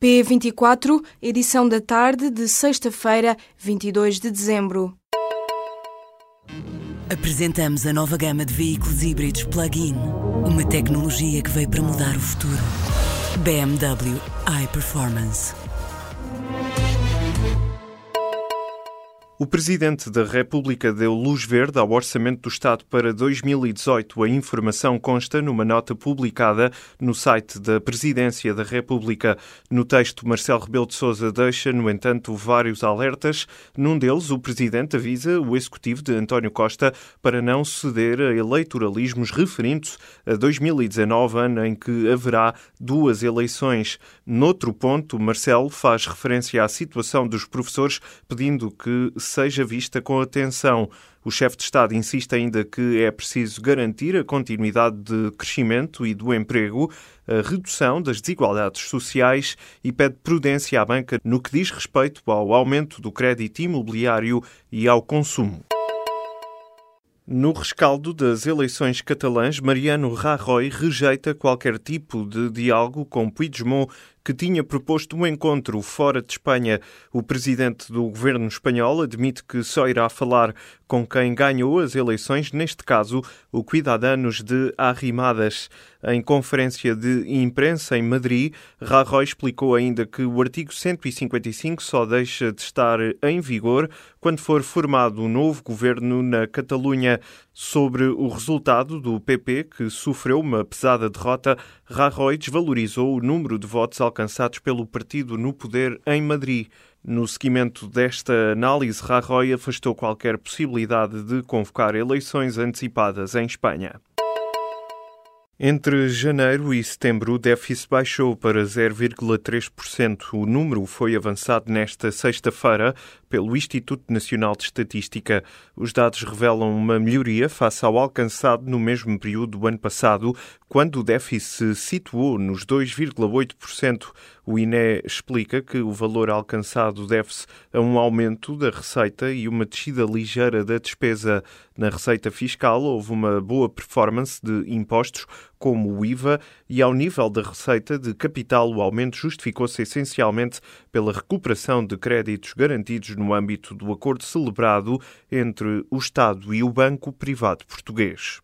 P24, edição da tarde de sexta-feira, 22 de dezembro. Apresentamos a nova gama de veículos híbridos plug-in. Uma tecnologia que veio para mudar o futuro. BMW iPerformance. O Presidente da República deu luz verde ao Orçamento do Estado para 2018. A informação consta numa nota publicada no site da Presidência da República. No texto, Marcelo Rebelo de Sousa deixa, no entanto, vários alertas. Num deles, o Presidente avisa o Executivo de António Costa para não ceder a eleitoralismos referentes a 2019, ano em que haverá duas eleições. Noutro ponto, Marcelo faz referência à situação dos professores, pedindo que seja vista com atenção. O chefe de Estado insiste ainda que é preciso garantir a continuidade de crescimento e do emprego, a redução das desigualdades sociais e pede prudência à banca no que diz respeito ao aumento do crédito imobiliário e ao consumo. No rescaldo das eleições catalãs, Mariano Rajoy rejeita qualquer tipo de diálogo com Puigdemont que tinha proposto um encontro fora de Espanha. O presidente do governo espanhol admite que só irá falar com quem ganhou as eleições, neste caso, o Cuidadanos de Arrimadas. Em conferência de imprensa em Madrid, Rajoy explicou ainda que o artigo 155 só deixa de estar em vigor quando for formado um novo governo na Catalunha. Sobre o resultado do PP, que sofreu uma pesada derrota, Rajoy desvalorizou o número de votos alcançados pelo partido no poder em Madrid. No seguimento desta análise, Rajoy afastou qualquer possibilidade de convocar eleições antecipadas em Espanha. Entre janeiro e setembro, o déficit baixou para 0,3%. O número foi avançado nesta sexta-feira pelo Instituto Nacional de Estatística. Os dados revelam uma melhoria face ao alcançado no mesmo período do ano passado, quando o déficit se situou nos 2,8%. O INE explica que o valor alcançado deve-se a um aumento da receita e uma descida ligeira da despesa. Na receita fiscal houve uma boa performance de impostos, como o IVA, e ao nível da receita de capital, o aumento justificou-se essencialmente pela recuperação de créditos garantidos no âmbito do acordo celebrado entre o Estado e o Banco Privado Português.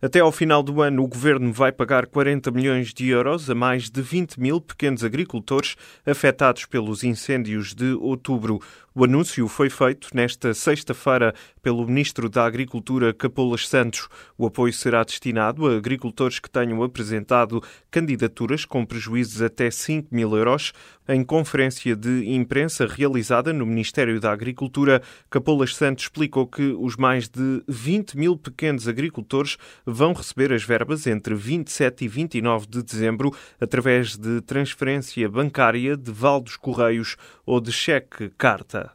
Até ao final do ano, o governo vai pagar 40 milhões de euros a mais de 20 mil pequenos agricultores afetados pelos incêndios de outubro. O anúncio foi feito nesta sexta-feira pelo Ministro da Agricultura, Capolas Santos. O apoio será destinado a agricultores que tenham apresentado candidaturas com prejuízos até 5 mil euros. Em conferência de imprensa realizada no Ministério da Agricultura, Capolas Santos explicou que os mais de 20 mil pequenos agricultores vão receber as verbas entre 27 e 29 de dezembro através de transferência bancária de Val dos Correios ou de cheque-carta.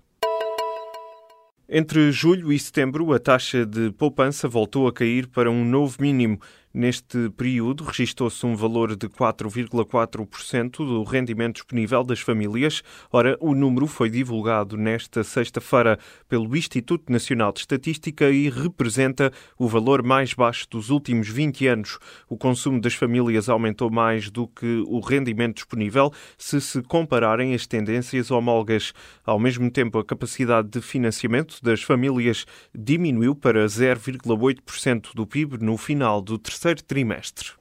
Entre julho e setembro, a taxa de poupança voltou a cair para um novo mínimo. Neste período, registou-se um valor de 4,4% do rendimento disponível das famílias. Ora, o número foi divulgado nesta sexta-feira pelo Instituto Nacional de Estatística e representa o valor mais baixo dos últimos 20 anos. O consumo das famílias aumentou mais do que o rendimento disponível se se compararem as tendências homólogas. Ao mesmo tempo, a capacidade de financiamento das famílias diminuiu para 0,8% do PIB no final do terceiro terceiro trimestre.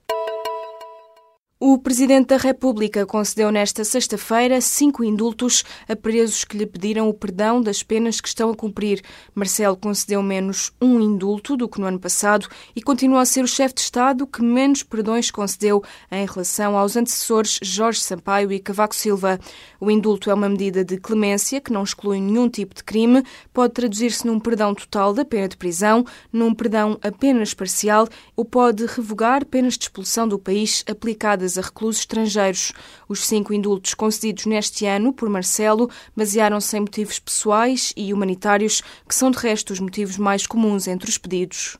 O Presidente da República concedeu nesta sexta-feira cinco indultos a presos que lhe pediram o perdão das penas que estão a cumprir. Marcelo concedeu menos um indulto do que no ano passado e continua a ser o chefe de Estado que menos perdões concedeu em relação aos antecessores Jorge Sampaio e Cavaco Silva. O indulto é uma medida de clemência que não exclui nenhum tipo de crime, pode traduzir-se num perdão total da pena de prisão, num perdão apenas parcial ou pode revogar penas de expulsão do país aplicadas a reclusos estrangeiros. Os cinco indultos concedidos neste ano por Marcelo basearam-se em motivos pessoais e humanitários, que são de resto os motivos mais comuns entre os pedidos.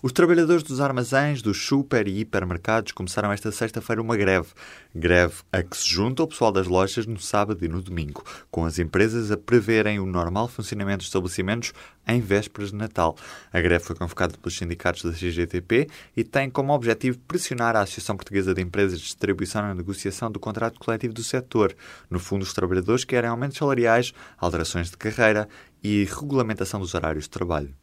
Os trabalhadores dos armazéns, dos super e hipermercados começaram esta sexta-feira uma greve. Greve a que se junta o pessoal das lojas no sábado e no domingo, com as empresas a preverem o normal funcionamento dos estabelecimentos em vésperas de Natal. A greve foi convocada pelos sindicatos da CGTP e tem como objetivo pressionar a Associação Portuguesa de Empresas de Distribuição na negociação do contrato coletivo do setor. No fundo, os trabalhadores querem aumentos salariais, alterações de carreira e regulamentação dos horários de trabalho.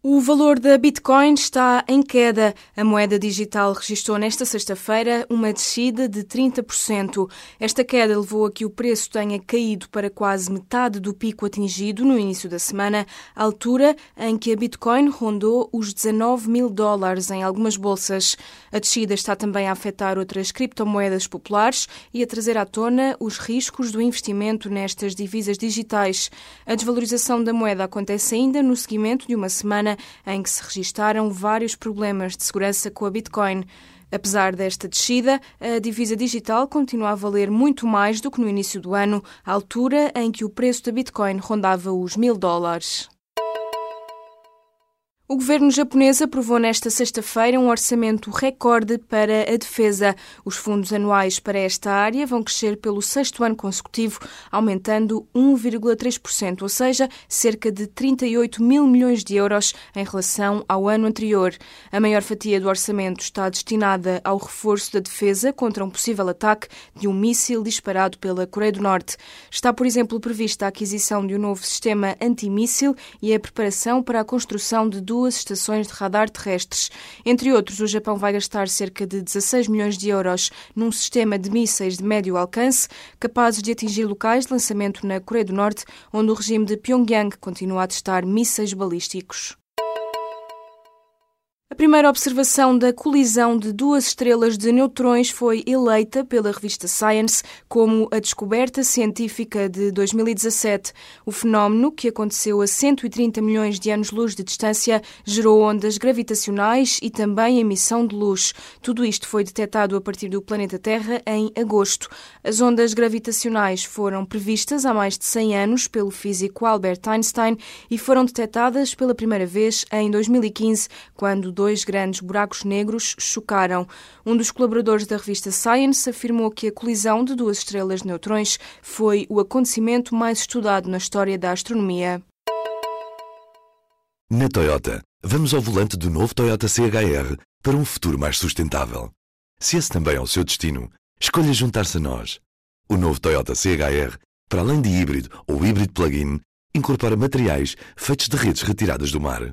O valor da Bitcoin está em queda. A moeda digital registrou nesta sexta-feira uma descida de 30%. Esta queda levou a que o preço tenha caído para quase metade do pico atingido no início da semana, altura em que a Bitcoin rondou os 19 mil dólares em algumas bolsas. A descida está também a afetar outras criptomoedas populares e a trazer à tona os riscos do investimento nestas divisas digitais. A desvalorização da moeda acontece ainda no seguimento de uma semana em que se registaram vários problemas de segurança com a Bitcoin. Apesar desta descida, a divisa digital continua a valer muito mais do que no início do ano, altura em que o preço da Bitcoin rondava os mil dólares. O governo japonês aprovou nesta sexta-feira um orçamento recorde para a defesa. Os fundos anuais para esta área vão crescer pelo sexto ano consecutivo, aumentando 1,3%, ou seja, cerca de 38 mil milhões de euros em relação ao ano anterior. A maior fatia do orçamento está destinada ao reforço da defesa contra um possível ataque de um míssil disparado pela Coreia do Norte. Está, por exemplo, prevista a aquisição de um novo sistema antimíssil e a preparação para a construção de duas duas estações de radar terrestres. Entre outros, o Japão vai gastar cerca de 16 milhões de euros num sistema de mísseis de médio alcance capazes de atingir locais de lançamento na Coreia do Norte, onde o regime de Pyongyang continua a testar mísseis balísticos primeira observação da colisão de duas estrelas de neutrões foi eleita pela revista Science como a descoberta científica de 2017. O fenómeno, que aconteceu a 130 milhões de anos-luz de distância, gerou ondas gravitacionais e também emissão de luz. Tudo isto foi detectado a partir do planeta Terra em agosto. As ondas gravitacionais foram previstas há mais de 100 anos pelo físico Albert Einstein e foram detectadas pela primeira vez em 2015, quando dois grandes buracos negros chocaram. Um dos colaboradores da revista Science afirmou que a colisão de duas estrelas de neutrões foi o acontecimento mais estudado na história da astronomia. Na Toyota, vamos ao volante do novo Toyota CHR para um futuro mais sustentável. Se esse também é o seu destino, escolha juntar-se a nós. O novo Toyota CHR, para além de híbrido ou híbrido plug-in, incorpora materiais feitos de redes retiradas do mar.